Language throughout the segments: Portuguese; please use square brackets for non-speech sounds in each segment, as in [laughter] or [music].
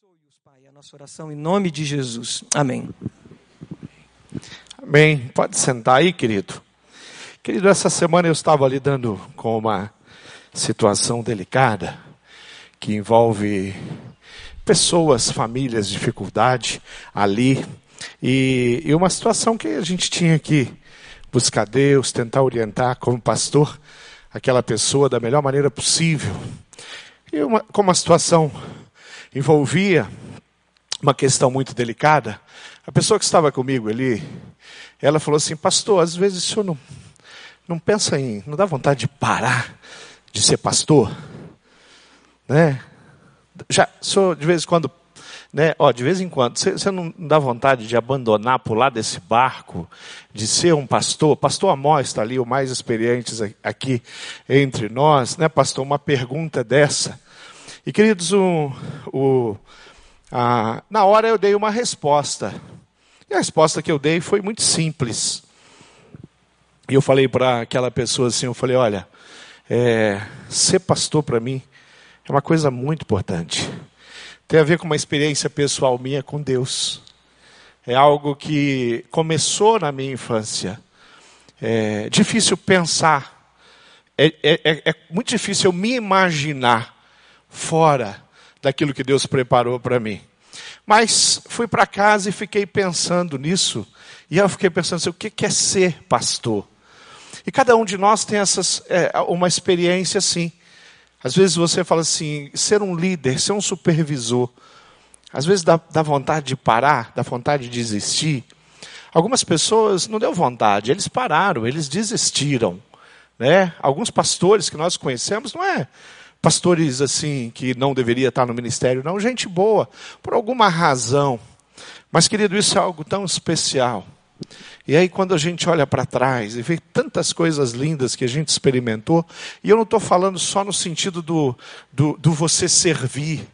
Abençoe-os, Pai, a nossa oração em nome de Jesus. Amém. Amém. Pode sentar aí, querido. Querido, essa semana eu estava lidando com uma situação delicada que envolve pessoas, famílias, dificuldade ali e, e uma situação que a gente tinha que buscar Deus, tentar orientar como pastor aquela pessoa da melhor maneira possível. E uma, como a situação envolvia uma questão muito delicada, a pessoa que estava comigo ali, ela falou assim, pastor, às vezes o senhor não, não pensa em, não dá vontade de parar de ser pastor? Né? Já, sou de vez em quando, né? Ó, de vez em quando, você não dá vontade de abandonar, pular desse barco, de ser um pastor? Pastor Amós está ali, o mais experiente aqui entre nós, né, pastor? Uma pergunta dessa. E queridos, o, o, a, na hora eu dei uma resposta. E a resposta que eu dei foi muito simples. E eu falei para aquela pessoa assim, eu falei, olha, é, ser pastor para mim é uma coisa muito importante. Tem a ver com uma experiência pessoal minha com Deus. É algo que começou na minha infância. É difícil pensar. É, é, é, é muito difícil eu me imaginar fora daquilo que Deus preparou para mim. Mas fui para casa e fiquei pensando nisso. E eu fiquei pensando assim, o que é ser pastor? E cada um de nós tem essas, é, uma experiência assim. Às vezes você fala assim, ser um líder, ser um supervisor. Às vezes dá, dá vontade de parar, dá vontade de desistir. Algumas pessoas não deu vontade, eles pararam, eles desistiram. Né? Alguns pastores que nós conhecemos não é pastores assim que não deveria estar no ministério, não, gente boa, por alguma razão. Mas, querido, isso é algo tão especial. E aí, quando a gente olha para trás e vê tantas coisas lindas que a gente experimentou, e eu não estou falando só no sentido do, do, do você servir,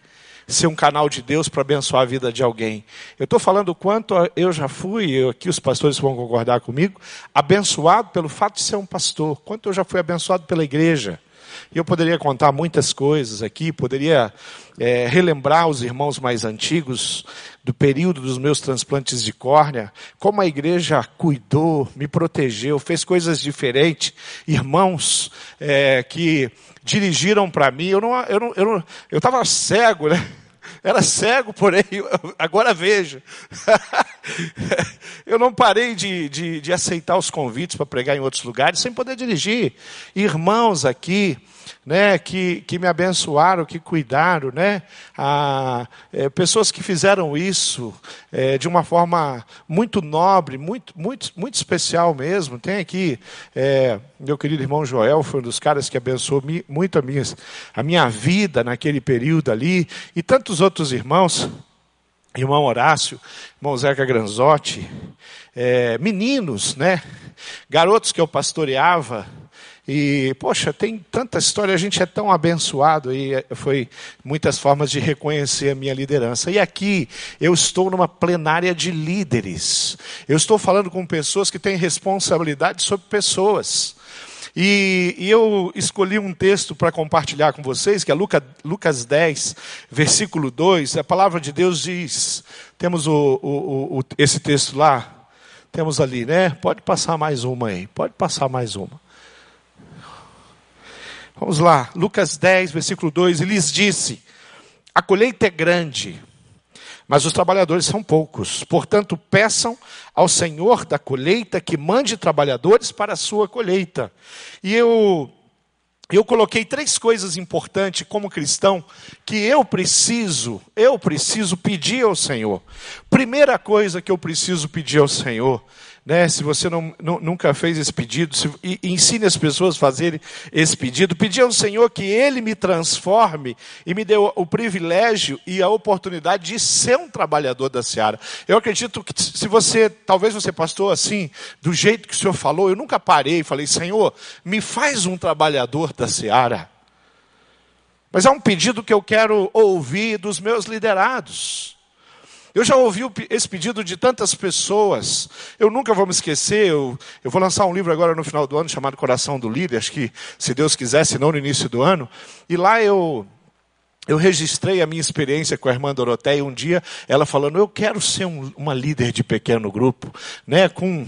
ser um canal de Deus para abençoar a vida de alguém. Eu estou falando o quanto eu já fui, eu, aqui os pastores vão concordar comigo, abençoado pelo fato de ser um pastor, quanto eu já fui abençoado pela igreja. E eu poderia contar muitas coisas aqui, poderia é, relembrar os irmãos mais antigos do período dos meus transplantes de córnea, como a igreja cuidou, me protegeu, fez coisas diferentes. Irmãos é, que dirigiram para mim, eu não, eu não, eu não, eu estava cego, né? Era cego, porém, agora vejo. [laughs] [laughs] eu não parei de, de, de aceitar os convites para pregar em outros lugares sem poder dirigir. Irmãos aqui, né, que, que me abençoaram, que cuidaram, né, ah, é, pessoas que fizeram isso é, de uma forma muito nobre, muito, muito, muito especial mesmo. Tem aqui é, meu querido irmão Joel, foi um dos caras que abençoou muito a minha, a minha vida naquele período ali, e tantos outros irmãos irmão Horácio, irmão Zeca Granzotti, é, meninos, né? Garotos que eu pastoreava, e, poxa, tem tanta história, a gente é tão abençoado e é, foi muitas formas de reconhecer a minha liderança. E aqui eu estou numa plenária de líderes. Eu estou falando com pessoas que têm responsabilidade sobre pessoas. E, e, eu escolhi um texto para compartilhar com vocês, que é Lucas, Lucas 10, versículo 2. A palavra de Deus diz: temos o, o, o, esse texto lá, temos ali, né? Pode passar mais uma aí, pode passar mais uma. Vamos lá, Lucas 10, versículo 2, e lhes disse: A colheita é grande, mas os trabalhadores são poucos. Portanto, peçam ao Senhor da colheita que mande trabalhadores para a sua colheita. E eu eu coloquei três coisas importantes como cristão que eu preciso, eu preciso pedir ao Senhor. Primeira coisa que eu preciso pedir ao Senhor né, se você não, não, nunca fez esse pedido, se, e, ensine as pessoas a fazerem esse pedido. Pedir ao Senhor que Ele me transforme e me dê o, o privilégio e a oportunidade de ser um trabalhador da seara. Eu acredito que se você, talvez você pastor assim, do jeito que o Senhor falou, eu nunca parei e falei, Senhor, me faz um trabalhador da seara. Mas é um pedido que eu quero ouvir dos meus liderados. Eu já ouvi esse pedido de tantas pessoas. Eu nunca vou me esquecer. Eu, eu vou lançar um livro agora no final do ano chamado Coração do Líder. Acho que, se Deus quiser, se não no início do ano. E lá eu eu registrei a minha experiência com a irmã Doroteia um dia, ela falando, eu quero ser um, uma líder de pequeno grupo, né, com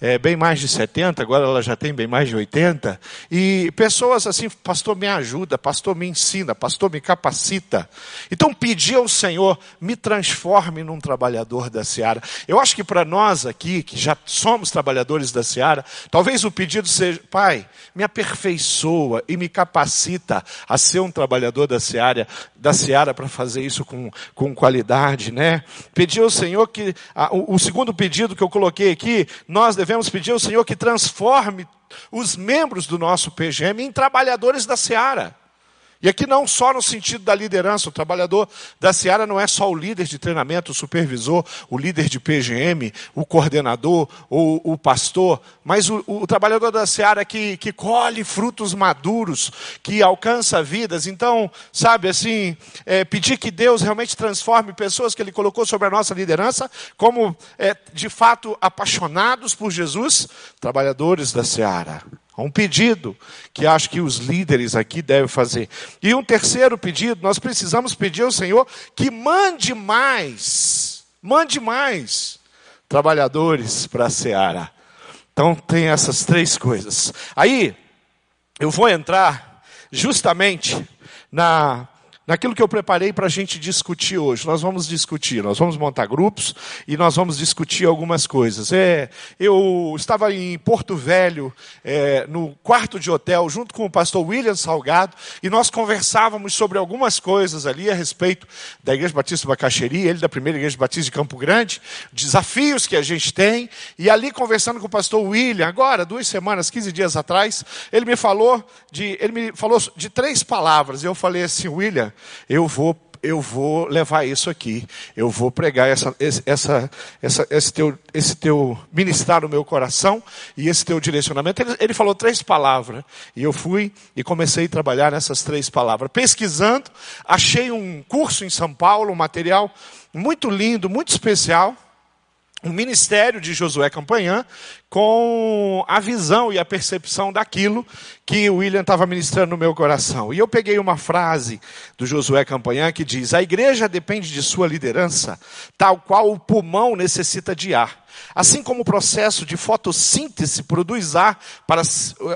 é, bem mais de 70, agora ela já tem bem mais de 80, e pessoas assim, pastor me ajuda, pastor me ensina, pastor me capacita. Então pedi ao Senhor, me transforme num trabalhador da seara. Eu acho que para nós aqui, que já somos trabalhadores da seara, talvez o pedido seja, pai, me aperfeiçoa e me capacita a ser um trabalhador da seara, da seara para fazer isso com, com qualidade, né? Pedi ao Senhor que, a, o, o segundo pedido que eu coloquei aqui, nós devemos devemos pedir ao Senhor que transforme os membros do nosso PGM em trabalhadores da seara. E aqui não só no sentido da liderança, o trabalhador da Seara não é só o líder de treinamento, o supervisor, o líder de PGM, o coordenador ou o pastor, mas o, o trabalhador da Seara que, que colhe frutos maduros, que alcança vidas. Então, sabe assim, é, pedir que Deus realmente transforme pessoas que Ele colocou sobre a nossa liderança, como é, de fato apaixonados por Jesus, trabalhadores da Seara. Há um pedido que acho que os líderes aqui devem fazer. E um terceiro pedido, nós precisamos pedir ao Senhor que mande mais, mande mais trabalhadores para a seara. Então tem essas três coisas. Aí eu vou entrar justamente na naquilo que eu preparei para a gente discutir hoje. Nós vamos discutir, nós vamos montar grupos e nós vamos discutir algumas coisas. É, eu estava em Porto Velho, é, no quarto de hotel, junto com o pastor William Salgado, e nós conversávamos sobre algumas coisas ali a respeito da Igreja Batista Bacaxeri, ele da primeira Igreja Batista de Campo Grande, desafios que a gente tem, e ali conversando com o pastor William, agora, duas semanas, 15 dias atrás, ele me falou de, ele me falou de três palavras, e eu falei assim, William, eu vou eu vou levar isso aqui, eu vou pregar essa, essa, essa, esse, teu, esse teu ministrar no meu coração e esse teu direcionamento. Ele, ele, falou três palavras e eu fui e comecei a trabalhar nessas três palavras. Pesquisando, achei um curso em São Paulo, um material muito lindo, muito especial o ministério de Josué Campanhã com a visão e a percepção daquilo que o William estava ministrando no meu coração. E eu peguei uma frase do Josué Campanhã que diz: A igreja depende de sua liderança, tal qual o pulmão necessita de ar. Assim como o processo de fotossíntese produz ar para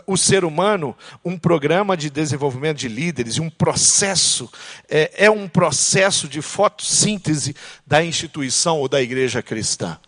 o ser humano, um programa de desenvolvimento de líderes, um processo, é, é um processo de fotossíntese da instituição ou da igreja cristã.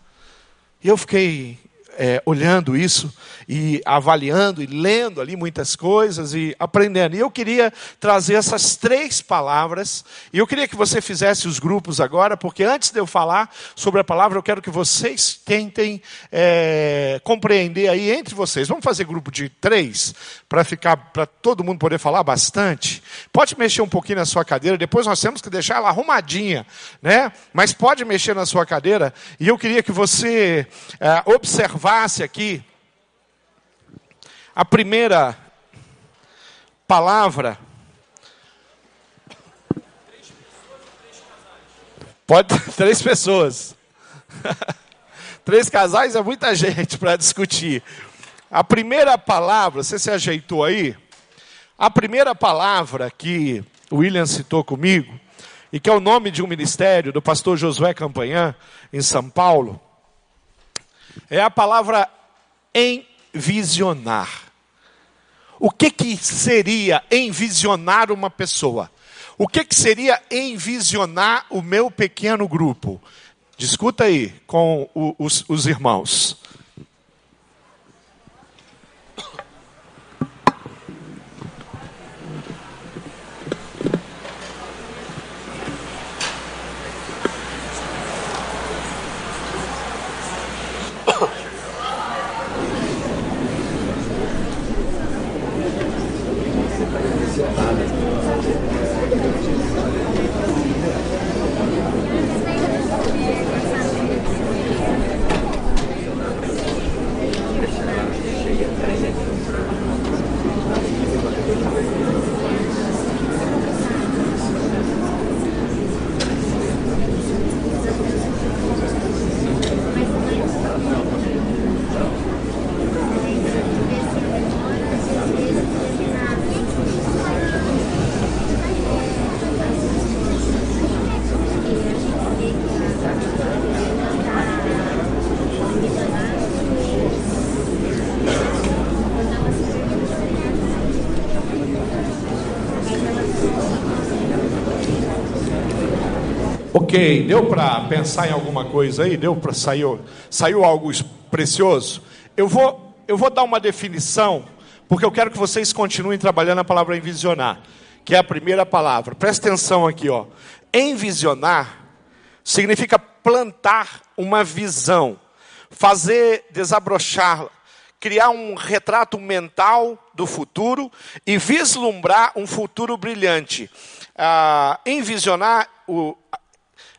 E eu fiquei é, olhando isso e avaliando e lendo ali muitas coisas e aprendendo. E eu queria trazer essas três palavras, e eu queria que você fizesse os grupos agora, porque antes de eu falar sobre a palavra, eu quero que vocês tentem é, compreender aí entre vocês. Vamos fazer grupo de três, para ficar, para todo mundo poder falar bastante. Pode mexer um pouquinho na sua cadeira, depois nós temos que deixar ela arrumadinha, né? Mas pode mexer na sua cadeira, e eu queria que você é, observasse aqui a primeira palavra. Pode [laughs] três pessoas. [laughs] três casais é muita gente para discutir. A primeira palavra, você se ajeitou aí? A primeira palavra que o William citou comigo, e que é o nome de um ministério do pastor Josué Campanhã, em São Paulo, é a palavra envisionar. O que, que seria envisionar uma pessoa? O que, que seria envisionar o meu pequeno grupo? Discuta aí com os, os irmãos. Deu para pensar em alguma coisa aí? Deu para sair saiu algo precioso? Eu vou eu vou dar uma definição porque eu quero que vocês continuem trabalhando a palavra envisionar, que é a primeira palavra. Presta atenção aqui, ó. Envisionar significa plantar uma visão, fazer desabrochá-la, criar um retrato mental do futuro e vislumbrar um futuro brilhante. Ah, envisionar o,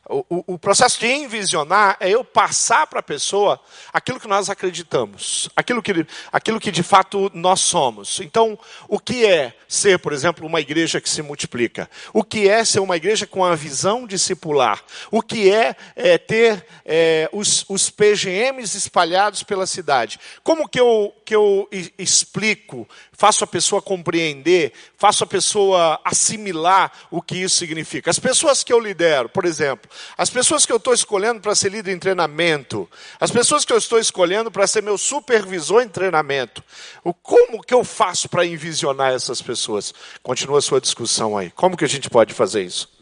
o, o, processo de envisionar é eu passar para a pessoa aquilo que nós acreditamos, aquilo que, aquilo que de fato nós somos. Então, o que é ser, por exemplo, uma igreja que se multiplica? O que é ser uma igreja com a visão discipular? O que é, é ter é, os, os PGMs espalhados pela cidade? Como que eu, que eu explico, faço a pessoa compreender, faço a pessoa assimilar o que isso significa? As pessoas que eu lidero, por exemplo, as pessoas que eu estou escolhendo para ser líder em treinamento, as pessoas que eu estou escolhendo para ser meu supervisor em treinamento, o como que eu faço para envisionar essas pessoas? Continua a sua discussão aí. Como que a gente pode fazer isso?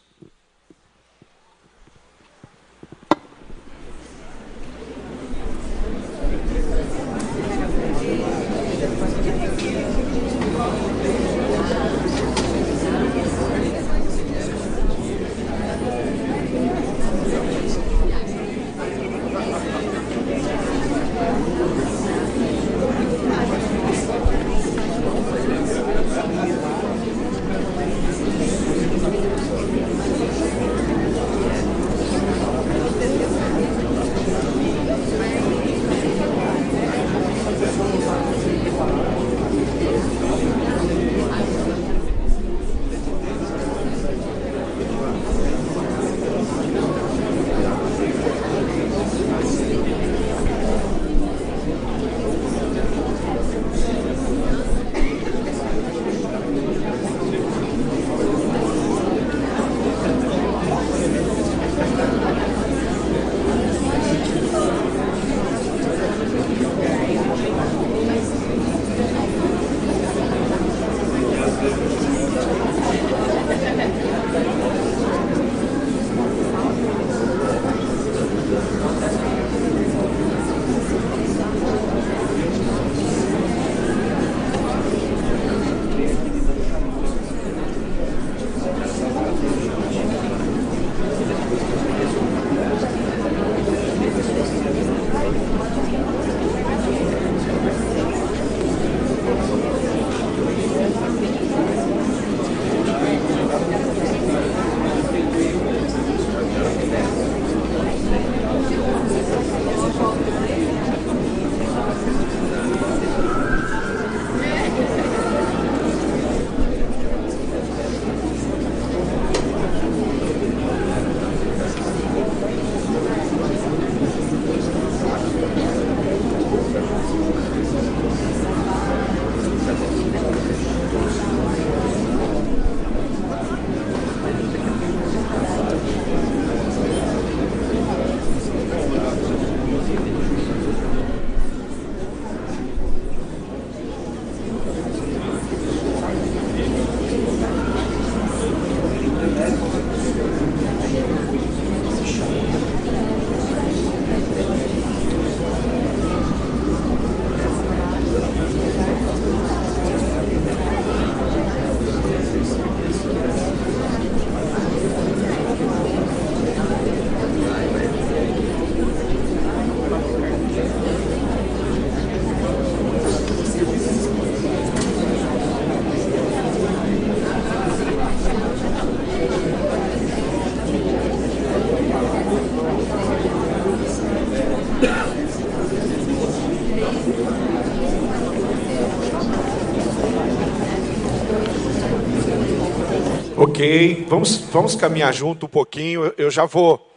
Ok, vamos, vamos caminhar junto um pouquinho. Eu já vou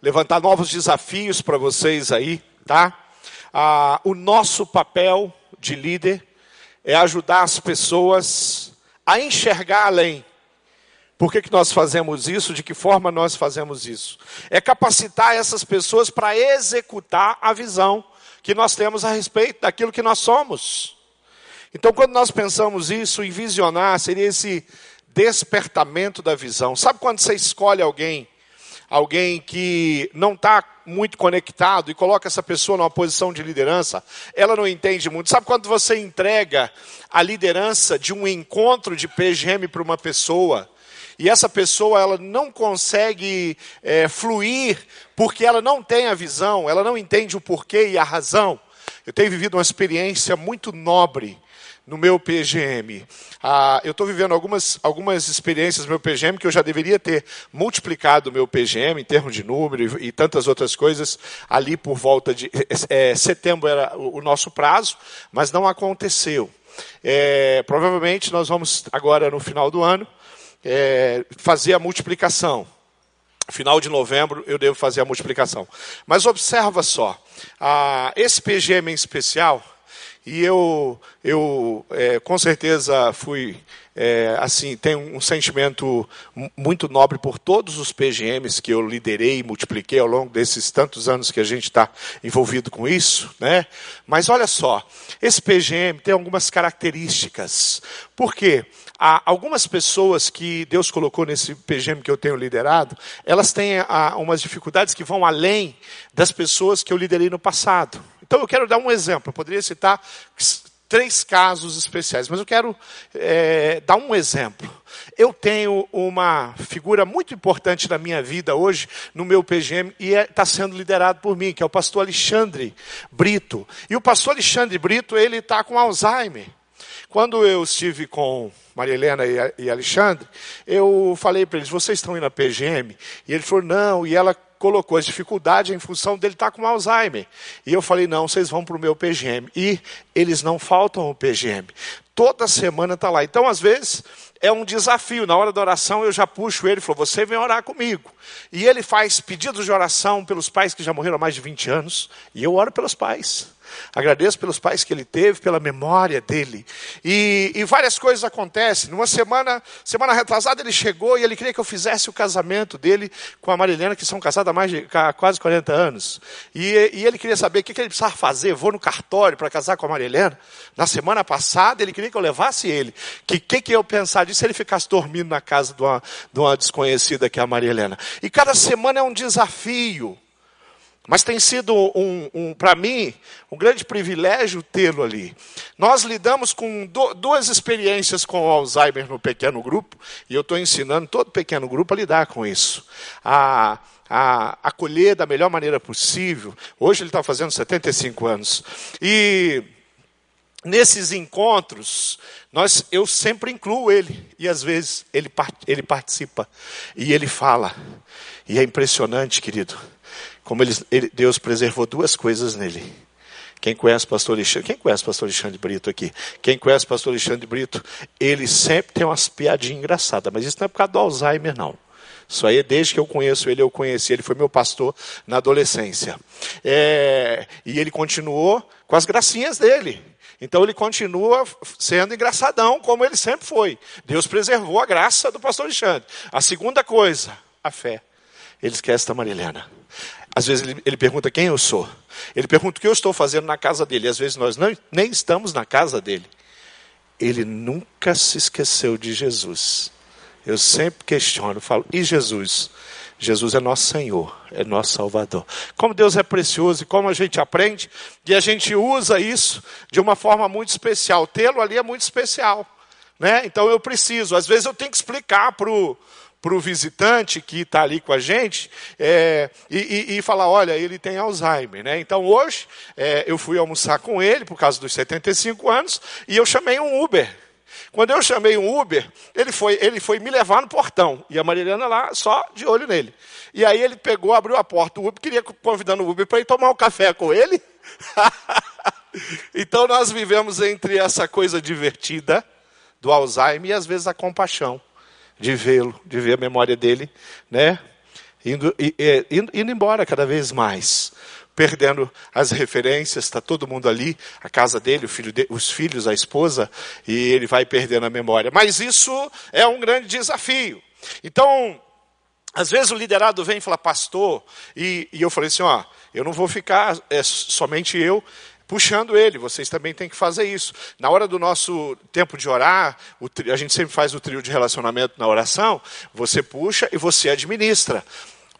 levantar novos desafios para vocês aí, tá? Ah, o nosso papel de líder é ajudar as pessoas a enxergar além. Por que, que nós fazemos isso? De que forma nós fazemos isso? É capacitar essas pessoas para executar a visão que nós temos a respeito daquilo que nós somos. Então, quando nós pensamos isso, em visionar, seria esse despertamento da visão. Sabe quando você escolhe alguém alguém que não está muito conectado e coloca essa pessoa numa posição de liderança, ela não entende muito. Sabe quando você entrega a liderança de um encontro de PGM para uma pessoa? E essa pessoa ela não consegue é, fluir porque ela não tem a visão, ela não entende o porquê e a razão. Eu tenho vivido uma experiência muito nobre no meu PGM. Ah, eu estou vivendo algumas, algumas experiências no meu PGM que eu já deveria ter multiplicado o meu PGM em termos de número e, e tantas outras coisas ali por volta de é, setembro era o, o, nosso prazo, mas não aconteceu. É, provavelmente nós vamos agora no final do ano é, fazer a multiplicação. Final de novembro eu devo fazer a multiplicação. Mas observa só, ah, esse PGM em especial e eu, eu é, com certeza fui, é, assim, tenho um sentimento muito nobre por todos os PGMs que eu liderei e multipliquei ao longo desses tantos anos que a gente está envolvido com isso, né? Mas olha só, esse PGM tem algumas características. Por quê? Há algumas pessoas que Deus colocou nesse PGM que eu tenho liderado, elas têm ah, umas dificuldades que vão além das pessoas que eu liderei no passado. Então eu quero dar um exemplo. Eu poderia citar três casos especiais, mas eu quero é, dar um exemplo. Eu tenho uma figura muito importante na minha vida hoje, no meu PGM, e está é, tá sendo liderado por mim, que é o pastor Alexandre Brito. E o pastor Alexandre Brito, ele está com Alzheimer. Quando eu estive com Maria Helena e Alexandre, eu falei para eles, vocês estão indo na PGM? E ele falou, não, e ela colocou as dificuldades em função dele estar com Alzheimer. E eu falei, não, vocês vão para o meu PGM. E eles não faltam o PGM. Toda semana está lá. Então, às vezes, é um desafio. Na hora da oração, eu já puxo ele e falo, você vem orar comigo. E ele faz pedidos de oração pelos pais que já morreram há mais de 20 anos. E eu oro pelos pais. Agradeço pelos pais que ele teve, pela memória dele. E, e, várias coisas acontecem. Numa semana, semana retrasada, ele chegou e ele queria que eu fizesse o casamento dele com a Marilena, que são casados há, mais de, há quase 40 anos. E, e ele queria saber o que, que ele precisava fazer. Vou no cartório para casar com a Marilena. Na semana passada, ele queria que eu levasse ele. O que, que, que eu pensar disso se ele ficasse dormindo na casa de uma, de uma desconhecida que é a Maria Helena? E cada semana é um desafio. Mas tem sido, um, um para mim, um grande privilégio tê-lo ali. Nós lidamos com do, duas experiências com Alzheimer no pequeno grupo, e eu estou ensinando todo pequeno grupo a lidar com isso. A, a acolher da melhor maneira possível. Hoje ele está fazendo 75 anos. E nesses encontros, nós, eu sempre incluo ele, e às vezes ele, ele participa, e ele fala. E é impressionante, querido como ele, ele, Deus preservou duas coisas nele. Quem conhece o pastor Alexandre? Quem conhece o pastor Alexandre Brito aqui? Quem conhece o pastor Alexandre Brito? Ele sempre tem umas piadinhas engraçadas, mas isso não é por causa do Alzheimer, não. Isso aí, desde que eu conheço ele, eu conheci. Ele foi meu pastor na adolescência. É, e ele continuou com as gracinhas dele. Então ele continua sendo engraçadão, como ele sempre foi. Deus preservou a graça do pastor Alexandre. A segunda coisa, a fé. Ele esquece da Marilena. Às vezes ele, ele, pergunta quem eu sou. Ele pergunta o que eu estou fazendo na casa dele. Às vezes nós não, nem estamos na casa dele. Ele nunca se esqueceu de Jesus. Eu sempre questiono, falo, e Jesus? Jesus é nosso Senhor, é nosso Salvador. Como Deus é precioso e como a gente aprende, e a gente usa isso de uma forma muito especial. Tê-lo ali é muito especial. Né? Então eu preciso, às vezes eu tenho que explicar para o para o visitante que está ali com a gente é, e, e, e, falar: olha, ele tem Alzheimer. Né? Então hoje é, eu fui almoçar com ele por causa dos 75 anos e eu chamei um Uber. Quando eu chamei um Uber, ele foi, ele foi me levar no portão. E a Marilena lá só de olho nele. E aí ele pegou, abriu a porta. O Uber queria convidando o Uber para ir tomar um café com ele. [laughs] então nós vivemos entre essa coisa divertida do Alzheimer e às vezes a compaixão de vê-lo, de ver a memória dele, né? Indo, indo, indo embora cada vez mais, perdendo as referências, está todo mundo ali, a casa dele, filho de, os filhos, a esposa, e ele vai perdendo a memória. Mas isso é um grande desafio. Então, às vezes o liderado vem e fala, pastor, e, e eu falei assim, ó, eu não vou ficar é, somente eu puxando ele. Vocês também têm que fazer isso. Na hora do nosso tempo de orar, a gente sempre faz o trio de relacionamento na oração. Você puxa e você administra.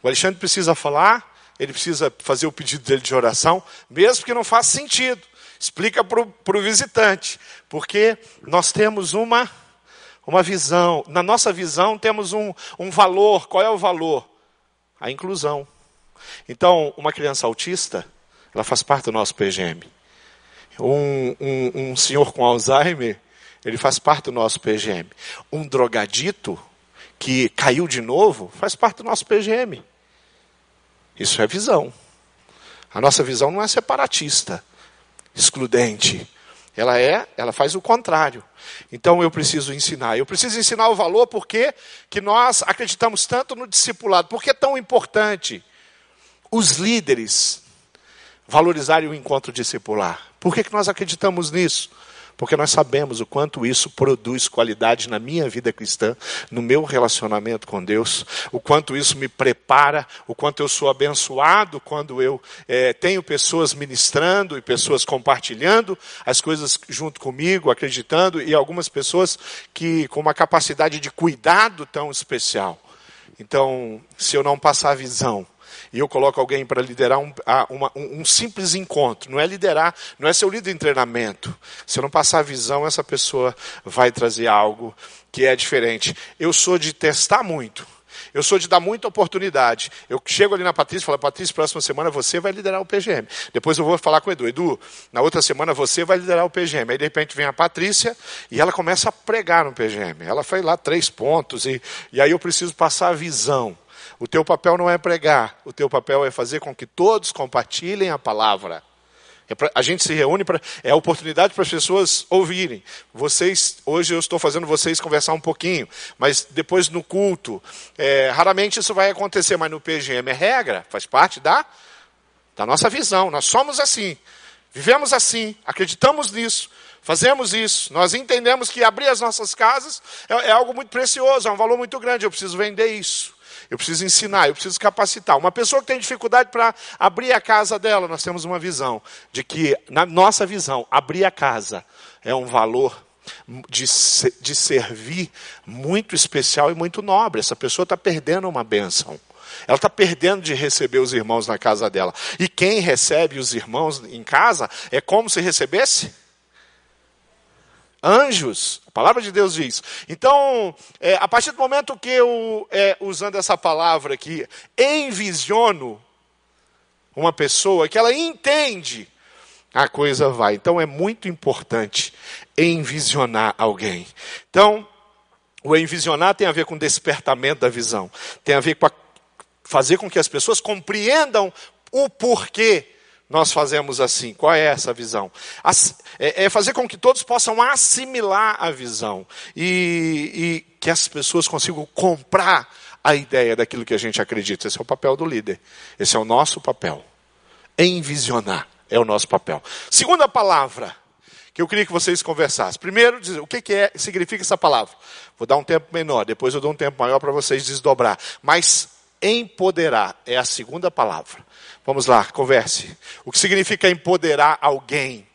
O Alexandre precisa falar, ele precisa fazer o pedido dele de oração, mesmo que não faça sentido. Explica para o visitante, porque nós temos uma, uma visão, na nossa visão temos um, um valor. Qual é o valor? A inclusão. Então, uma criança autista, ela faz parte do nosso PGM. Um, um, um senhor com Alzheimer, ele faz parte do nosso PGM. Um drogadito que caiu de novo, faz parte do nosso PGM. Isso é visão. A nossa visão não é separatista, excludente. Ela é, ela faz o contrário. Então eu preciso ensinar. Eu preciso ensinar o valor porque que nós acreditamos tanto no discipulado. Porque é tão importante os líderes valorizarem o encontro discipular. Por que, que nós acreditamos nisso? Porque nós sabemos o quanto isso produz qualidade na minha vida cristã, no meu relacionamento com Deus, o quanto isso me prepara, o quanto eu sou abençoado quando eu é, tenho pessoas ministrando e pessoas compartilhando as coisas junto comigo, acreditando, e algumas pessoas que com uma capacidade de cuidado tão especial. Então, se eu não passar a visão, e eu coloco alguém para liderar um, uma, um, um, simples encontro. Não é liderar, não é ser o líder em treinamento. Se eu não passar a visão, essa pessoa vai trazer algo que é diferente. Eu sou de testar muito. Eu sou de dar muita oportunidade. Eu chego ali na Patrícia e falo, Patrícia, próxima semana você vai liderar o PGM. Depois eu vou falar com o Edu. Edu, na outra semana você vai liderar o PGM. Aí de repente vem a Patrícia e ela começa a pregar no PGM. Ela foi lá três pontos e, e aí eu preciso passar a visão. O teu papel não é pregar, o teu papel é fazer com que todos compartilhem a palavra. É pra, a gente se reúne para. É a oportunidade para as pessoas ouvirem. Vocês, hoje eu estou fazendo vocês conversar um pouquinho, mas depois no culto, é, raramente isso vai acontecer, mas no PGM é regra, faz parte da, da nossa visão. Nós somos assim, vivemos assim, acreditamos nisso, fazemos isso. Nós entendemos que abrir as nossas casas é, é algo muito precioso, é um valor muito grande. Eu preciso vender isso. Eu preciso ensinar, eu preciso capacitar. Uma pessoa que tem dificuldade para abrir a casa dela, nós temos uma visão de que, na nossa visão, abrir a casa é um valor de, de servir muito especial e muito nobre. Essa pessoa está perdendo uma bênção. Ela está perdendo de receber os irmãos na casa dela. E quem recebe os irmãos em casa é como se recebesse anjos. A palavra de Deus diz. Então, é, a partir do momento que eu, é, usando essa palavra aqui, envisiono uma pessoa que ela entende, a coisa vai. Então, é muito importante envisionar alguém. Então, o envisionar tem a ver com despertamento da visão, tem a ver com a, fazer com que as pessoas compreendam o porquê nós fazemos assim? Qual é essa visão? É, é fazer com que todos possam assimilar a visão e, e que as pessoas consigam comprar a ideia daquilo que a gente acredita. Esse é o papel do líder. Esse é o nosso papel. Envisionar é o nosso papel. Segunda palavra que eu queria que vocês conversassem. Primeiro, o que, que é, significa essa palavra? Vou dar um tempo menor, depois eu dou um tempo maior para vocês desdobrar. Mas empoderar é a segunda palavra. Vamos lá, converse. O que significa empoderar alguém?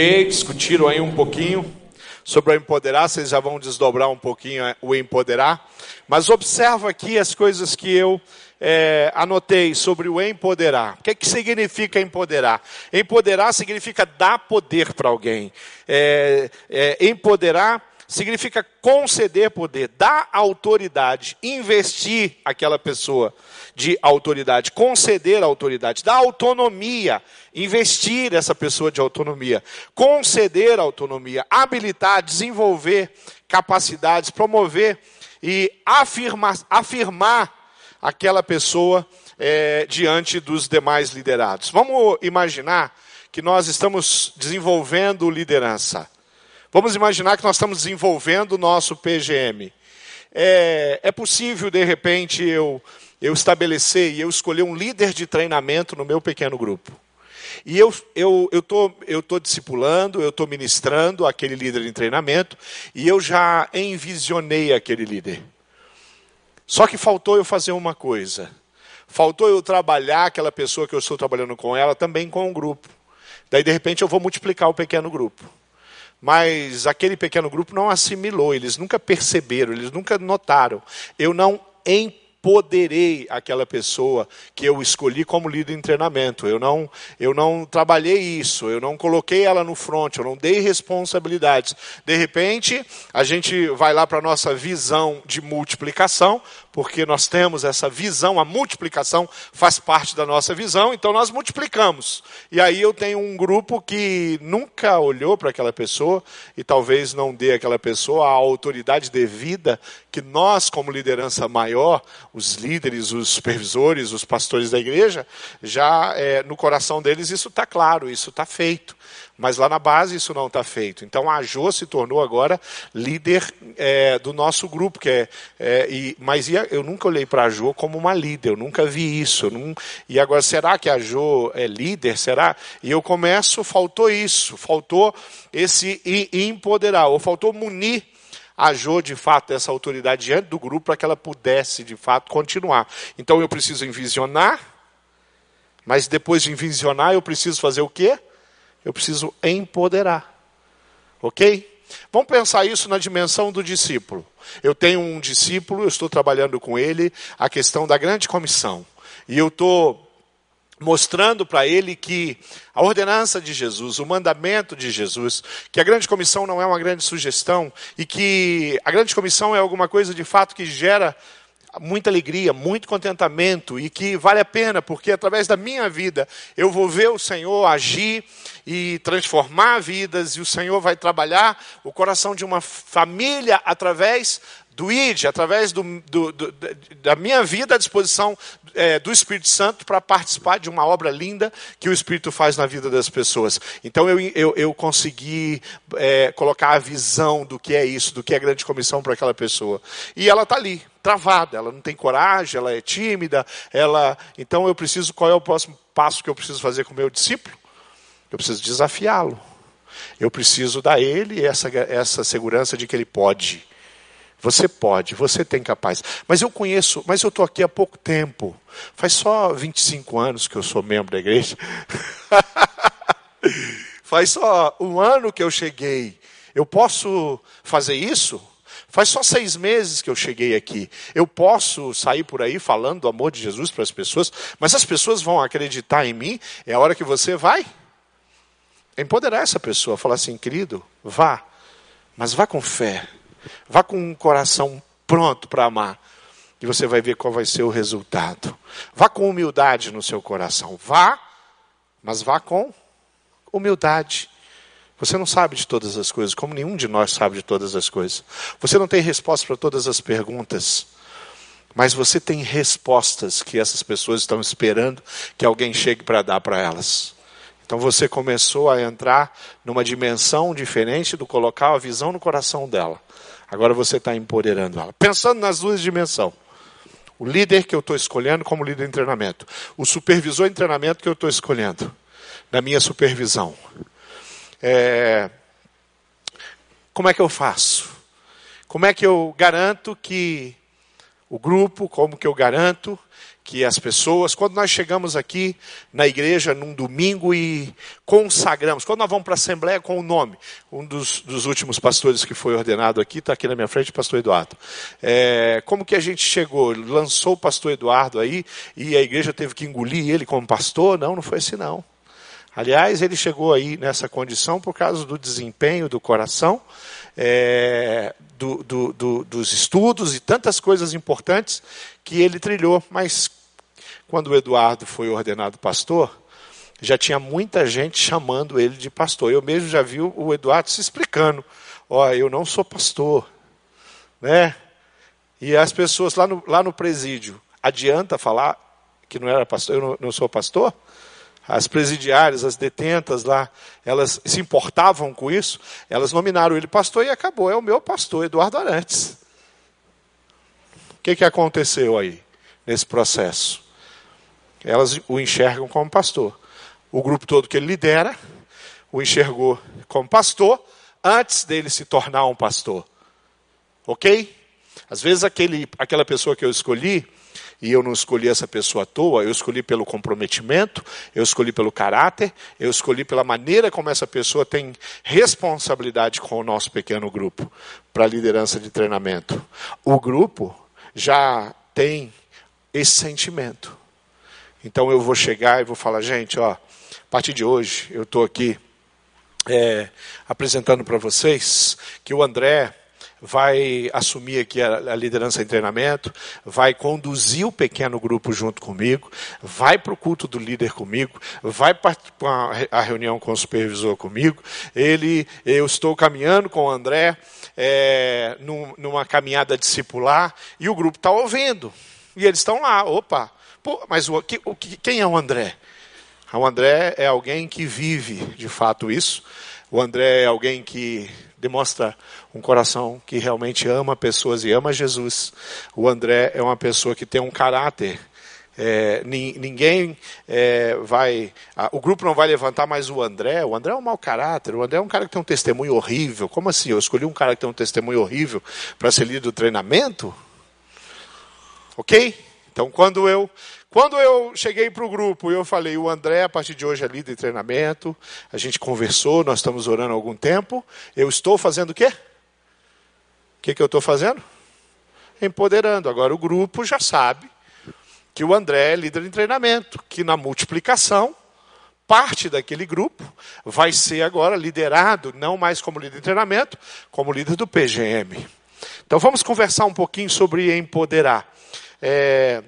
Discutiram aí um pouquinho sobre o empoderar, vocês já vão desdobrar um pouquinho é, o empoderar. Mas observa aqui as coisas que eu é, anotei sobre o empoderar. O que, é que significa empoderar? Empoderar significa dar poder para alguém. É, é, empoderar significa conceder poder, dar autoridade, investir aquela pessoa de autoridade, conceder autoridade, dar autonomia, investir essa pessoa de autonomia, conceder autonomia, habilitar, desenvolver capacidades, promover e afirmar, afirmar aquela pessoa é, diante dos demais liderados. Vamos imaginar que nós estamos desenvolvendo liderança. Vamos imaginar que nós estamos desenvolvendo o nosso PGM. É, é possível, de repente, eu eu estabelecer e eu escolher um líder de treinamento no meu pequeno grupo. E eu eu, eu tô, eu tô discipulando, eu estou ministrando aquele líder de treinamento, e eu já envisionei aquele líder. Só que faltou eu fazer uma coisa. Faltou eu trabalhar aquela pessoa que eu estou trabalhando com ela também com o um grupo. Daí, de repente, eu vou multiplicar o pequeno grupo. Mas aquele pequeno grupo não assimilou, eles nunca perceberam, eles nunca notaram. Eu não empoderei aquela pessoa que eu escolhi como líder em treinamento. Eu não, eu não trabalhei isso, eu não coloquei ela no front, eu não dei responsabilidades. De repente, a gente vai lá para a nossa visão de multiplicação, porque nós temos essa visão, a multiplicação faz parte da nossa visão, então nós multiplicamos. E aí eu tenho um grupo que nunca olhou para aquela pessoa e talvez não dê àquela pessoa a autoridade devida que nós, como liderança maior, os líderes, os supervisores, os pastores da igreja, já é, no coração deles isso está claro, isso está feito. Mas lá na base isso não está feito. Então a Jo se tornou agora líder é, do nosso grupo. Que é, é e, mas ia, eu nunca olhei para a Jo como uma líder, eu nunca vi isso. Não, e agora, será que a Jo é líder? Será? E eu começo, faltou isso, faltou esse empoderar, ou faltou munir a Jo, de fato, dessa autoridade diante do grupo para que ela pudesse, de fato, continuar. Então eu preciso envisionar, mas depois de envisionar, eu preciso fazer o quê? Eu preciso empoderar. Ok? Vamos pensar isso na dimensão do discípulo. Eu tenho um discípulo, eu estou trabalhando com ele a questão da grande comissão. E eu estou mostrando para ele que a ordenança de Jesus, o mandamento de Jesus, que a grande comissão não é uma grande sugestão e que a grande comissão é alguma coisa de fato que gera muita alegria, muito contentamento e que vale a pena, porque através da minha vida eu vou ver o Senhor agir e transformar vidas, e o Senhor vai trabalhar o coração de uma família através do ID, através do, do, do, da minha vida à disposição é, do Espírito Santo para participar de uma obra linda que o Espírito faz na vida das pessoas. Então eu, eu, eu consegui é, colocar a visão do que é isso, do que é grande comissão para aquela pessoa. E ela está ali, travada, ela não tem coragem, ela é tímida, ela. Então eu preciso, qual é o próximo passo que eu preciso fazer com o meu discípulo? Eu preciso desafiá-lo. Eu preciso dar a ele essa, essa segurança de que ele pode. Você pode, você tem capaz. Mas eu conheço, mas eu estou aqui há pouco tempo. Faz só 25 anos que eu sou membro da igreja. [laughs] Faz só um ano que eu cheguei. Eu posso fazer isso? Faz só seis meses que eu cheguei aqui. Eu posso sair por aí falando do amor de Jesus para as pessoas, mas as pessoas vão acreditar em mim. É a hora que você vai empoderar essa pessoa, falar assim, querido, vá, mas vá com fé. Vá com um coração pronto para amar. E você vai ver qual vai ser o resultado. Vá com humildade no seu coração. Vá, mas vá com humildade. Você não sabe de todas as coisas, como nenhum de nós sabe de todas as coisas. Você não tem resposta para todas as perguntas. Mas você tem respostas que essas pessoas estão esperando que alguém chegue para dar para elas. Então você começou a entrar numa dimensão diferente do colocar a visão no coração dela. Agora você está empoderando ela. Pensando nas duas dimensões. O líder que eu estou escolhendo como líder em treinamento. O supervisor em treinamento que eu estou escolhendo. Na minha supervisão. É... Como é que eu faço? Como é que eu garanto que o grupo, como que eu garanto que as pessoas, quando nós chegamos aqui na igreja num domingo e consagramos, quando nós vamos para a Assembleia com o nome, um dos, dos últimos pastores que foi ordenado aqui, está aqui na minha frente, o pastor Eduardo. É, como que a gente chegou? Lançou o pastor Eduardo aí e a igreja teve que engolir ele como pastor? Não, não foi assim não. Aliás, ele chegou aí nessa condição por causa do desempenho do coração, é, do, do, do, dos estudos e tantas coisas importantes que ele trilhou. Mas quando o Eduardo foi ordenado pastor, já tinha muita gente chamando ele de pastor. Eu mesmo já vi o Eduardo se explicando: ó, oh, eu não sou pastor, né? E as pessoas lá no, lá no presídio, adianta falar que não era pastor, eu não, não sou pastor? As presidiárias, as detentas lá, elas se importavam com isso, elas nominaram ele pastor e acabou. É o meu pastor, Eduardo Arantes. O que, que aconteceu aí, nesse processo? Elas o enxergam como pastor. O grupo todo que ele lidera o enxergou como pastor antes dele se tornar um pastor. Ok? Às vezes aquele, aquela pessoa que eu escolhi, e eu não escolhi essa pessoa à toa, eu escolhi pelo comprometimento, eu escolhi pelo caráter, eu escolhi pela maneira como essa pessoa tem responsabilidade com o nosso pequeno grupo para a liderança de treinamento. O grupo já tem esse sentimento. Então eu vou chegar e vou falar, gente, ó, a partir de hoje eu estou aqui é, apresentando para vocês que o André vai assumir aqui a, liderança em treinamento, vai conduzir o pequeno grupo junto comigo, vai para o culto do líder comigo, vai participar a reunião com o supervisor comigo. Ele, eu estou caminhando com o André é, num, numa caminhada discipular e o grupo está ouvindo. E eles estão lá, opa, Pô, mas o, o, quem é o André? O André é alguém que vive de fato isso. O André é alguém que demonstra um coração que realmente ama pessoas e ama Jesus. O André é uma pessoa que tem um caráter. É, ninguém é, vai. o grupo não vai levantar mais o André. O André é um mau caráter. O André é um cara que tem um testemunho horrível. Como assim? Eu escolhi um cara que tem um testemunho horrível para ser líder do treinamento? Ok? Então, quando eu, quando eu cheguei para o grupo eu falei, o André, a partir de hoje é líder de treinamento, a gente conversou, nós estamos orando há algum tempo, eu estou fazendo o quê? O que, que eu estou fazendo? Empoderando. Agora o grupo já sabe que o André é líder de treinamento, que na multiplicação, parte daquele grupo vai ser agora liderado, não mais como líder de treinamento, como líder do PGM. Então vamos conversar um pouquinho sobre empoderar é,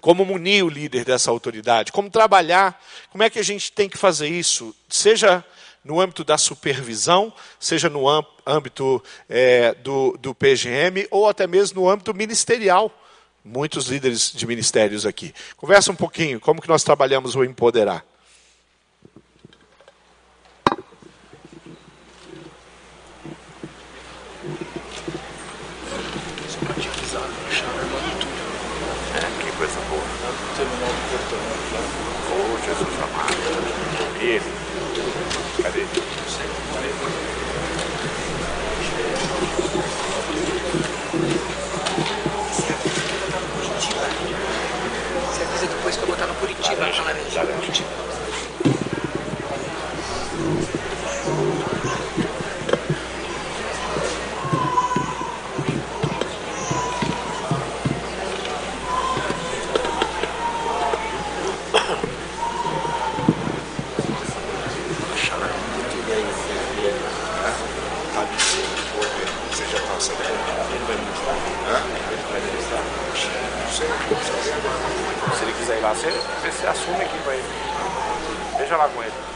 como munir o líder dessa autoridade, como trabalhar, como é que a gente tem que fazer isso, seja no âmbito da supervisão, seja no âmbito é, do, do PGM ou até mesmo no âmbito ministerial. Muitos líderes de ministérios aqui. Conversa um pouquinho, como que nós trabalhamos o empoderar. lá. Você, você assume que vai. Veja lá com ele.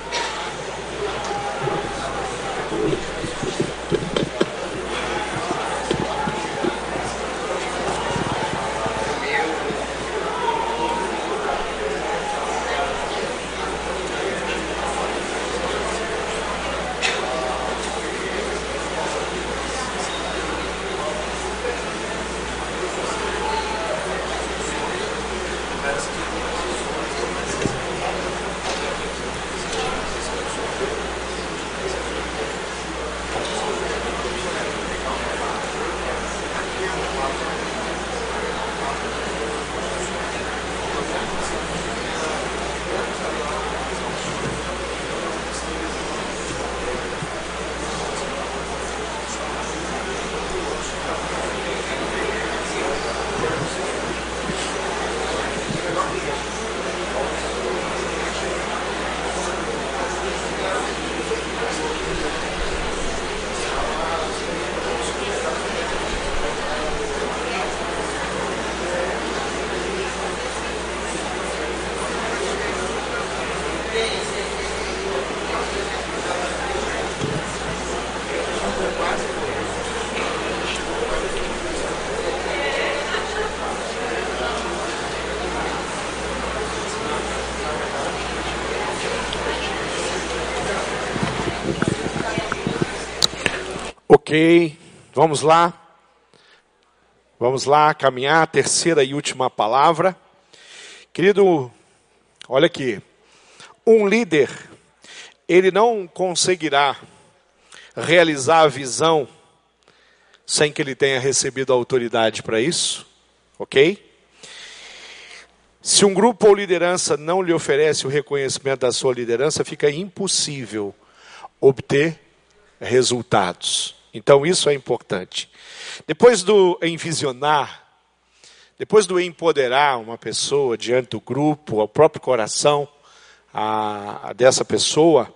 Ok, vamos lá. Vamos lá caminhar a terceira e última palavra. Querido, olha aqui. Um líder, ele não conseguirá realizar a visão sem que ele tenha recebido autoridade para isso, ok? Se um grupo ou liderança não lhe oferece o reconhecimento da sua liderança, fica impossível obter resultados. Então isso é importante. Depois do envisionar, depois do empoderar uma pessoa diante do grupo, ao próprio coração a, a dessa pessoa,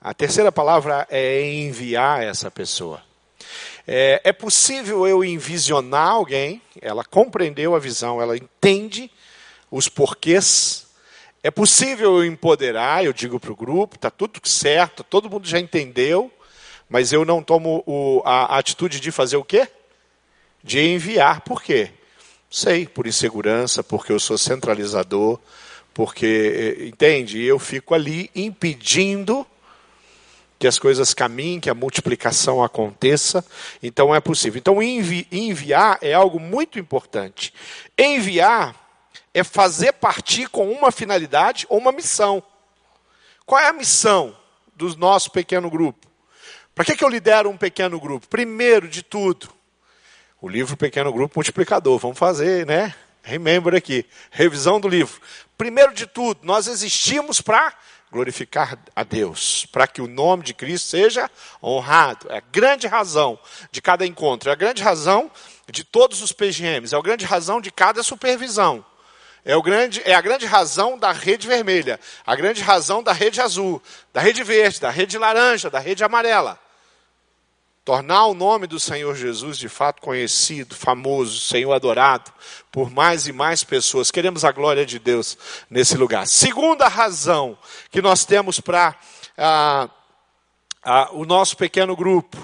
a terceira palavra é enviar essa pessoa. É, é possível eu envisionar alguém, ela compreendeu a visão, ela entende os porquês. É possível eu empoderar, eu digo para o grupo, está tudo certo, todo mundo já entendeu, mas eu não tomo o, a, atitude de fazer o quê? De enviar. Por quê? Sei, por insegurança, porque eu sou centralizador, porque, entende? Eu fico ali impedindo que as coisas caminhem, que a multiplicação aconteça. Então é possível. Então envi enviar é algo muito importante. Enviar é fazer partir com uma finalidade ou uma missão. Qual é a missão do nosso pequeno grupo? Para que, que eu lidero um pequeno grupo? Primeiro de tudo, o livro Pequeno Grupo Multiplicador. Vamos fazer, né? Remember aqui, revisão do livro. Primeiro de tudo, nós existimos para glorificar a Deus, para que o nome de Cristo seja honrado. É a grande razão de cada encontro, é a grande razão de todos os PGMs, é a grande razão de cada supervisão. É, o grande, é a grande razão da rede vermelha, a grande razão da rede azul, da rede verde, da rede laranja, da rede amarela. Tornar o nome do Senhor Jesus de fato conhecido, famoso, Senhor adorado por mais e mais pessoas. Queremos a glória de Deus nesse lugar. Segunda razão que nós temos para ah, ah, o nosso pequeno grupo.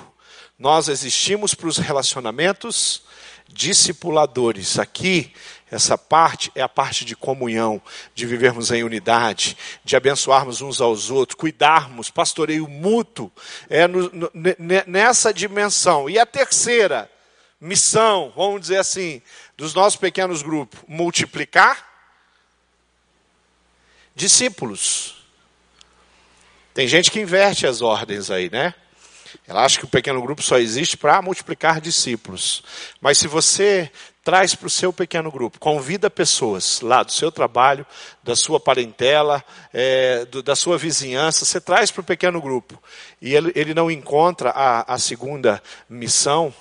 Nós existimos para os relacionamentos discipuladores. Aqui essa parte é a parte de comunhão, de vivermos em unidade, de abençoarmos uns aos outros, cuidarmos, pastoreio mútuo, é no, no, nessa dimensão. E a terceira missão, vamos dizer assim, dos nossos pequenos grupos, multiplicar discípulos. Tem gente que inverte as ordens aí, né? Ela acha que o pequeno grupo só existe para multiplicar discípulos. Mas se você traz para o seu pequeno grupo, convida pessoas lá do seu trabalho, da sua parentela, é, do, da sua vizinhança, você traz para o pequeno grupo. E ele, ele não encontra a, a segunda missão,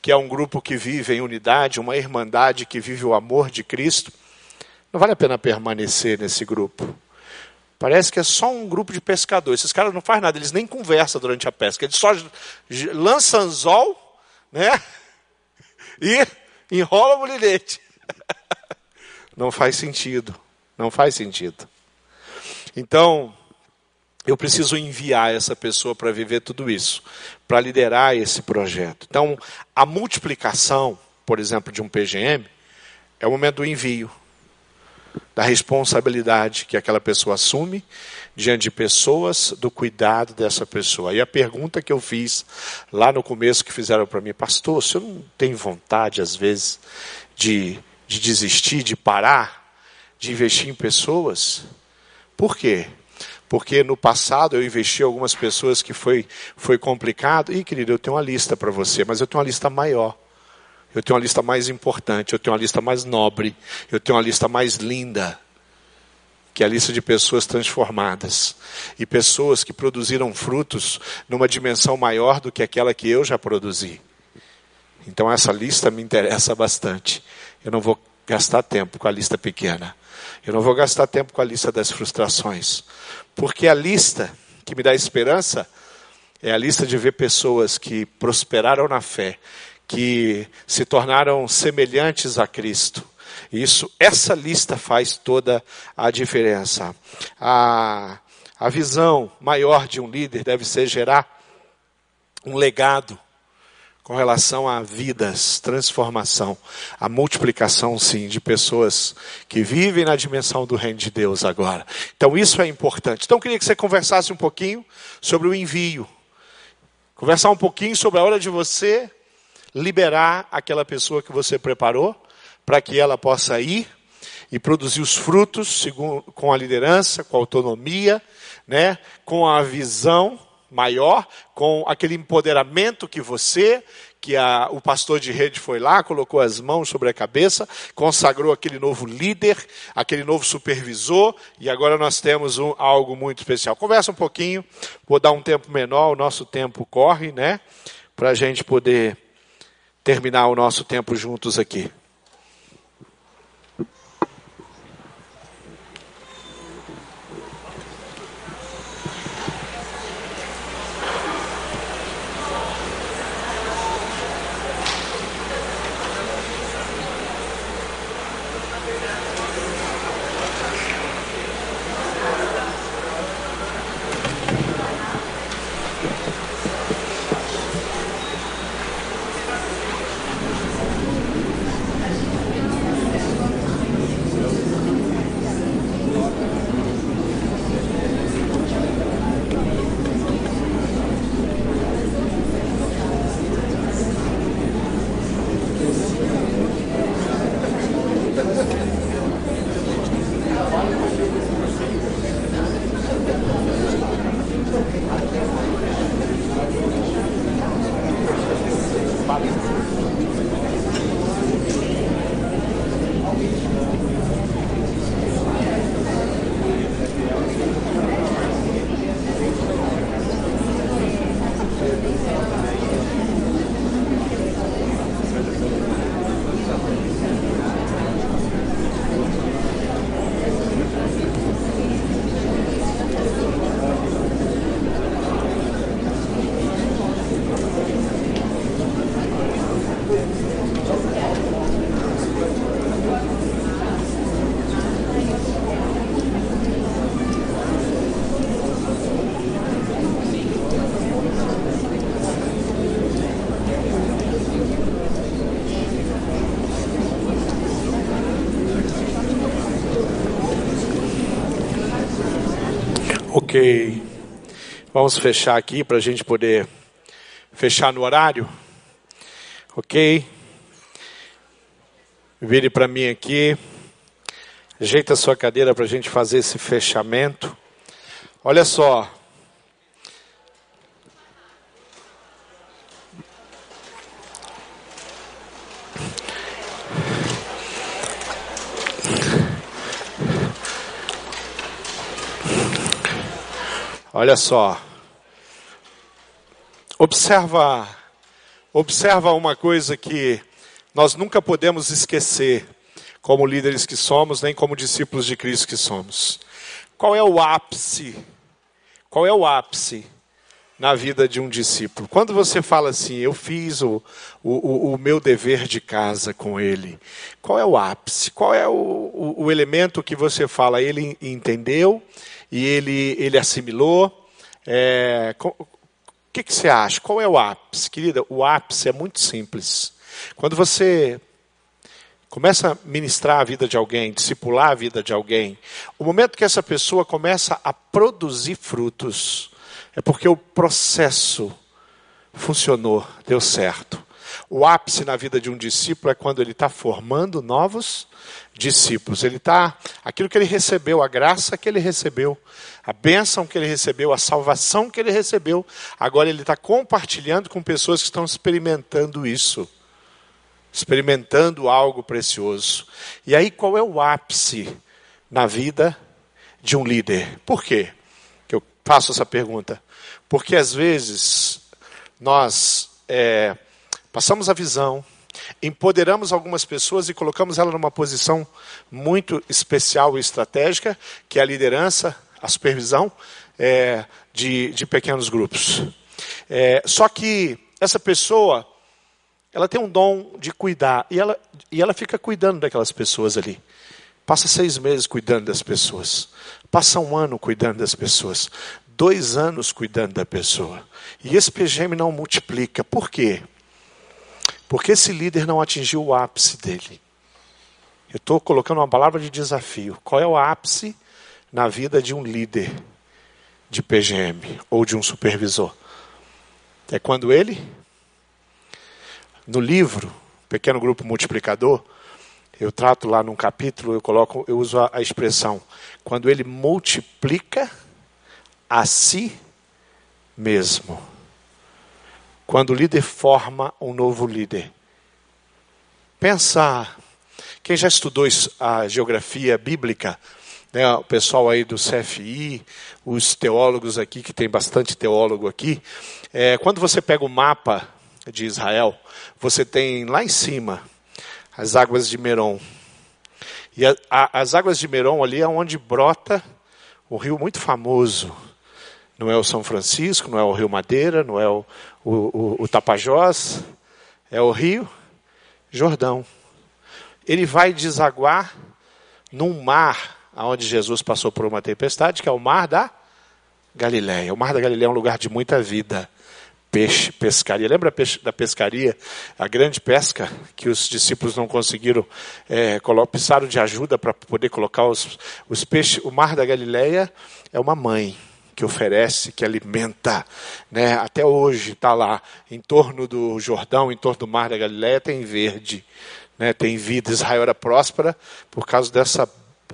que é um grupo que vive em unidade, uma irmandade que vive o amor de Cristo. Não vale a pena permanecer nesse grupo. Parece que é só um grupo de pescadores. Esses caras não fazem nada, eles nem conversam durante a pesca. Eles só lançam anzol, né? [laughs] E enrola o mulherete. [laughs] Não faz sentido. Não faz sentido. Então, eu preciso enviar essa pessoa para viver tudo isso, para liderar esse projeto. Então, a multiplicação, por exemplo, de um PGM, é o momento do envio, da responsabilidade que aquela pessoa assume diante de pessoas, do cuidado dessa pessoa. E a pergunta que eu fiz lá no começo que fizeram para mim, pastor, o senhor não tem vontade, às vezes, de, de desistir, de parar, de investir em pessoas? Por quê? Porque no passado eu investi em algumas pessoas que foi, foi complicado. E, querido, eu tenho uma lista para você, mas eu tenho uma lista maior. Eu tenho uma lista mais importante, eu tenho uma lista mais nobre, eu tenho uma lista mais linda que é a lista de pessoas transformadas e pessoas que produziram frutos numa dimensão maior do que aquela que eu já produzi. Então essa lista me interessa bastante. Eu não vou gastar tempo com a lista pequena. Eu não vou gastar tempo com a lista das frustrações. Porque a lista que me dá esperança é a lista de ver pessoas que prosperaram na fé, que se tornaram semelhantes a Cristo, isso, essa lista faz toda a diferença. A, a visão maior de um líder deve ser gerar um legado com relação a vidas, transformação, a multiplicação, sim, de pessoas que vivem na dimensão do reino de Deus agora. Então, isso é importante. Então, eu queria que você conversasse um pouquinho sobre o envio Conversar um pouquinho sobre a hora de você liberar aquela pessoa que você preparou para que ela possa ir e produzir os frutos segundo, com a liderança, com a autonomia, né, com a visão maior, com aquele empoderamento que você, que a, o pastor de rede foi lá, colocou as mãos sobre a cabeça, consagrou aquele novo líder, aquele novo supervisor, e agora nós temos um, algo muito especial. Conversa um pouquinho, vou dar um tempo menor, o nosso tempo corre, né? Para a gente poder terminar o nosso tempo juntos aqui. Ok. Vamos fechar aqui para a gente poder fechar no horário. Ok? Vire para mim aqui. Ajeita a sua cadeira para a gente fazer esse fechamento. Olha só. Olha só. Observa, observa uma coisa que nós nunca podemos esquecer, como líderes que somos, nem como discípulos de Cristo que somos. Qual é o ápice? Qual é o ápice na vida de um discípulo? Quando você fala assim, eu fiz o, o, o meu dever de casa com ele, qual é o ápice? Qual é o, o, o elemento que você fala? Ele entendeu, e ele, ele assimilou. É, o que, que você acha? Qual é o ápice? Querida, o ápice é muito simples. Quando você começa a ministrar a vida de alguém, discipular a vida de alguém, o momento que essa pessoa começa a produzir frutos, é porque o processo funcionou, deu certo. O ápice na vida de um discípulo é quando ele está formando novos discípulos. Ele está, aquilo que ele recebeu, a graça que ele recebeu, a bênção que ele recebeu, a salvação que ele recebeu, agora ele está compartilhando com pessoas que estão experimentando isso. Experimentando algo precioso. E aí, qual é o ápice na vida de um líder? Por quê que eu faço essa pergunta? Porque às vezes nós é, passamos a visão, empoderamos algumas pessoas e colocamos ela numa posição muito especial e estratégica, que é a liderança, a supervisão é, de, de pequenos grupos. É, só que essa pessoa, ela tem um dom de cuidar, e ela, e ela fica cuidando daquelas pessoas ali. Passa seis meses cuidando das pessoas. Passa um ano cuidando das pessoas. Dois anos cuidando da pessoa. E esse PGM não multiplica. Por quê? Porque esse líder não atingiu o ápice dele. Eu estou colocando uma palavra de desafio. Qual é o ápice na vida de um líder de PGM ou de um supervisor? É quando ele, no livro, Pequeno Grupo Multiplicador, eu trato lá num capítulo, eu coloco, eu uso a, a expressão, quando ele multiplica a si mesmo. Quando o líder forma um novo líder. Pensa, quem já estudou a geografia bíblica, né, o pessoal aí do CFI, os teólogos aqui, que tem bastante teólogo aqui, é, quando você pega o mapa de Israel, você tem lá em cima as águas de Meron. E a, a, as águas de Meron ali é onde brota o rio muito famoso. Não é o São Francisco, não é o Rio Madeira, não é o, o, o, o Tapajós, é o Rio Jordão. Ele vai desaguar num mar onde Jesus passou por uma tempestade, que é o mar da Galileia. O mar da Galileia é um lugar de muita vida. Peixe, pescaria. Lembra da pescaria? A grande pesca que os discípulos não conseguiram, é, precisaram de ajuda para poder colocar os, os peixes. O mar da Galileia é uma mãe que oferece, que alimenta. Né? Até hoje está lá, em torno do Jordão, em torno do mar da Galileia, tem verde, né? tem vida. Israel era próspera por causa dessa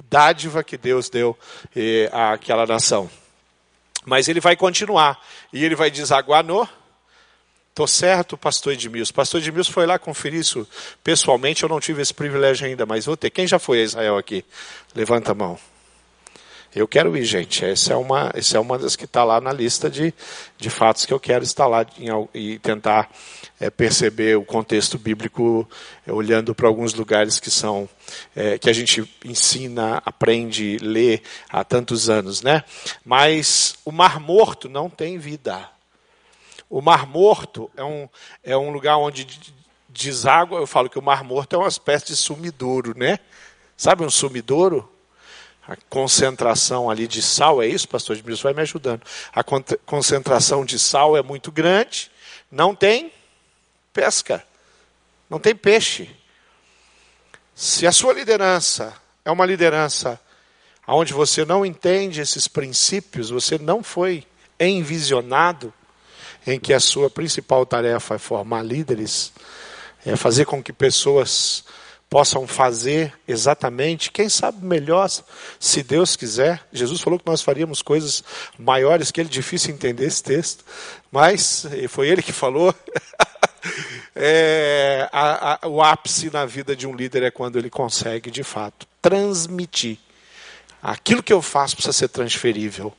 dádiva que Deus deu eh, àquela nação. Mas ele vai continuar. E ele vai desaguar no. Estou certo, pastor Edmilson. Pastor Edmilson foi lá conferir isso pessoalmente. Eu não tive esse privilégio ainda, mas vou ter. Quem já foi a Israel aqui? Levanta a mão. Eu quero ir, gente. Essa é uma, essa é uma das que está lá na lista de, de fatos que eu quero estar lá em, e tentar é, perceber o contexto bíblico, é, olhando para alguns lugares que são é, que a gente ensina, aprende, lê há tantos anos, né? Mas o Mar Morto não tem vida. O Mar Morto é um, é um lugar onde deságua. Eu falo que o Mar Morto é uma espécie de sumidouro, né? Sabe um sumidouro? A concentração ali de sal, é isso, pastor Edmilson vai me ajudando. A concentração de sal é muito grande, não tem pesca, não tem peixe. Se a sua liderança é uma liderança onde você não entende esses princípios, você não foi envisionado em que a sua principal tarefa é formar líderes, é fazer com que pessoas possam fazer exatamente, quem sabe melhor, se Deus quiser. Jesus falou que nós faríamos coisas maiores que ele, difícil entender esse texto, mas foi ele que falou. [laughs] é, a, a, o ápice na vida de um líder é quando ele consegue, de fato, transmitir. Aquilo que eu faço precisa ser transferível.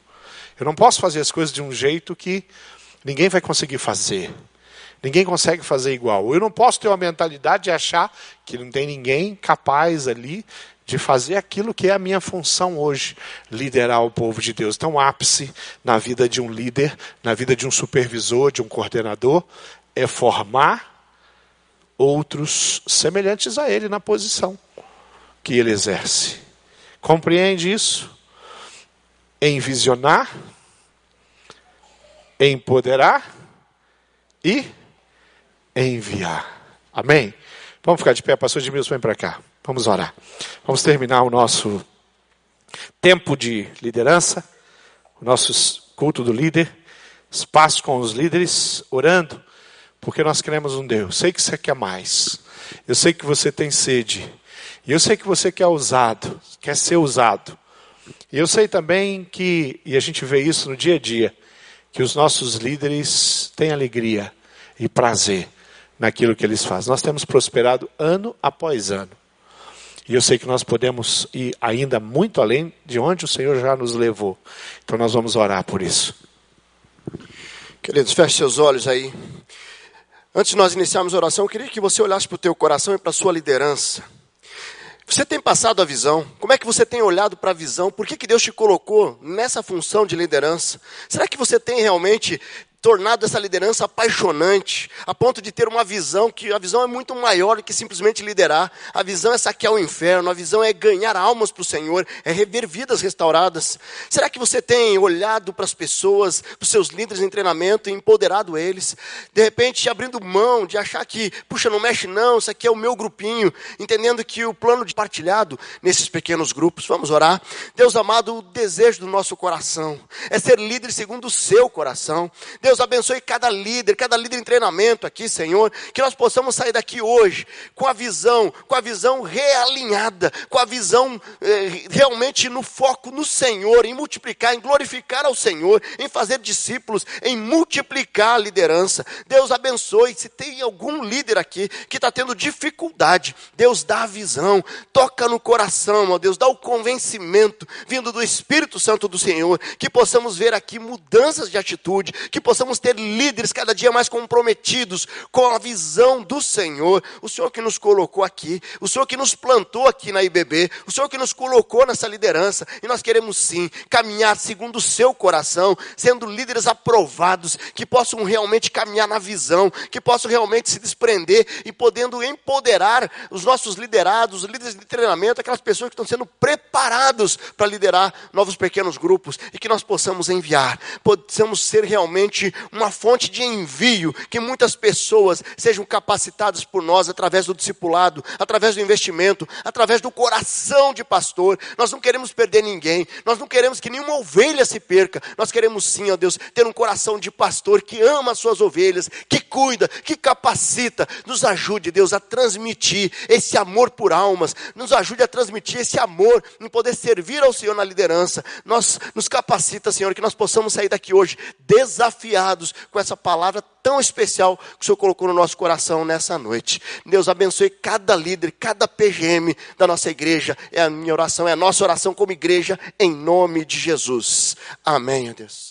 Eu não posso fazer as coisas de um jeito que ninguém vai conseguir fazer. Ninguém consegue fazer igual. Eu não posso ter uma mentalidade de achar que não tem ninguém capaz ali de fazer aquilo que é a minha função hoje, liderar o povo de Deus. Então, ápice na vida de um líder, na vida de um supervisor, de um coordenador, é formar outros semelhantes a ele na posição que ele exerce. Compreende isso? Envisionar, empoderar e enviar. Amém? Vamos ficar de pé, pastor Edmilson, vem para cá. Vamos orar. Vamos terminar o nosso tempo de liderança, o nosso culto do líder, espaço com os líderes, orando, porque nós queremos um Deus. Sei que você quer mais. Eu sei que você tem sede. E eu sei que você quer usado, quer ser usado. E eu sei também que, e a gente vê isso no dia a dia, que os nossos líderes têm alegria e prazer naquilo que eles fazem. Nós temos prosperado ano após ano. E eu sei que nós podemos ir ainda muito além de onde o Senhor já nos levou. Então nós vamos orar por isso. Queridos, feche seus olhos aí. Antes de nós iniciarmos a oração, eu queria que você olhasse para o teu coração e para a sua liderança. Você tem passado a visão? Como é que você tem olhado para a visão? Por que, que Deus te colocou nessa função de liderança? Será que você tem realmente tornado essa liderança apaixonante, a ponto de ter uma visão que a visão é muito maior do que simplesmente liderar. A visão é saquear o inferno, a visão é ganhar almas para o Senhor, é rever vidas restauradas. Será que você tem olhado para as pessoas, para os seus líderes em treinamento e empoderado eles? De repente, abrindo mão de achar que, puxa, não mexe não, isso aqui é o meu grupinho, entendendo que o plano de partilhado nesses pequenos grupos. Vamos orar. Deus amado, o desejo do nosso coração é ser líder segundo o seu coração. Deus Deus abençoe cada líder, cada líder em treinamento aqui, Senhor. Que nós possamos sair daqui hoje com a visão, com a visão realinhada, com a visão eh, realmente no foco no Senhor, em multiplicar, em glorificar ao Senhor, em fazer discípulos, em multiplicar a liderança. Deus abençoe. Se tem algum líder aqui que está tendo dificuldade, Deus dá a visão, toca no coração, ó Deus, dá o convencimento vindo do Espírito Santo do Senhor, que possamos ver aqui mudanças de atitude, que possamos ter líderes cada dia mais comprometidos com a visão do Senhor. O Senhor que nos colocou aqui, o Senhor que nos plantou aqui na IBB, o Senhor que nos colocou nessa liderança, e nós queremos sim caminhar segundo o seu coração, sendo líderes aprovados, que possam realmente caminhar na visão, que possam realmente se desprender e podendo empoderar os nossos liderados, os líderes de treinamento, aquelas pessoas que estão sendo preparados para liderar novos pequenos grupos e que nós possamos enviar, possamos ser realmente uma fonte de envio, que muitas pessoas sejam capacitadas por nós através do discipulado, através do investimento, através do coração de pastor. Nós não queremos perder ninguém, nós não queremos que nenhuma ovelha se perca, nós queremos sim, ó Deus, ter um coração de pastor que ama as suas ovelhas, que cuida, que capacita, nos ajude, Deus, a transmitir esse amor por almas, nos ajude a transmitir esse amor em poder servir ao Senhor na liderança. Nós nos capacita, Senhor, que nós possamos sair daqui hoje desafiados com essa palavra tão especial que o Senhor colocou no nosso coração nessa noite. Deus abençoe cada líder, cada PGM da nossa igreja. É a minha oração, é a nossa oração como igreja, em nome de Jesus. Amém, Deus.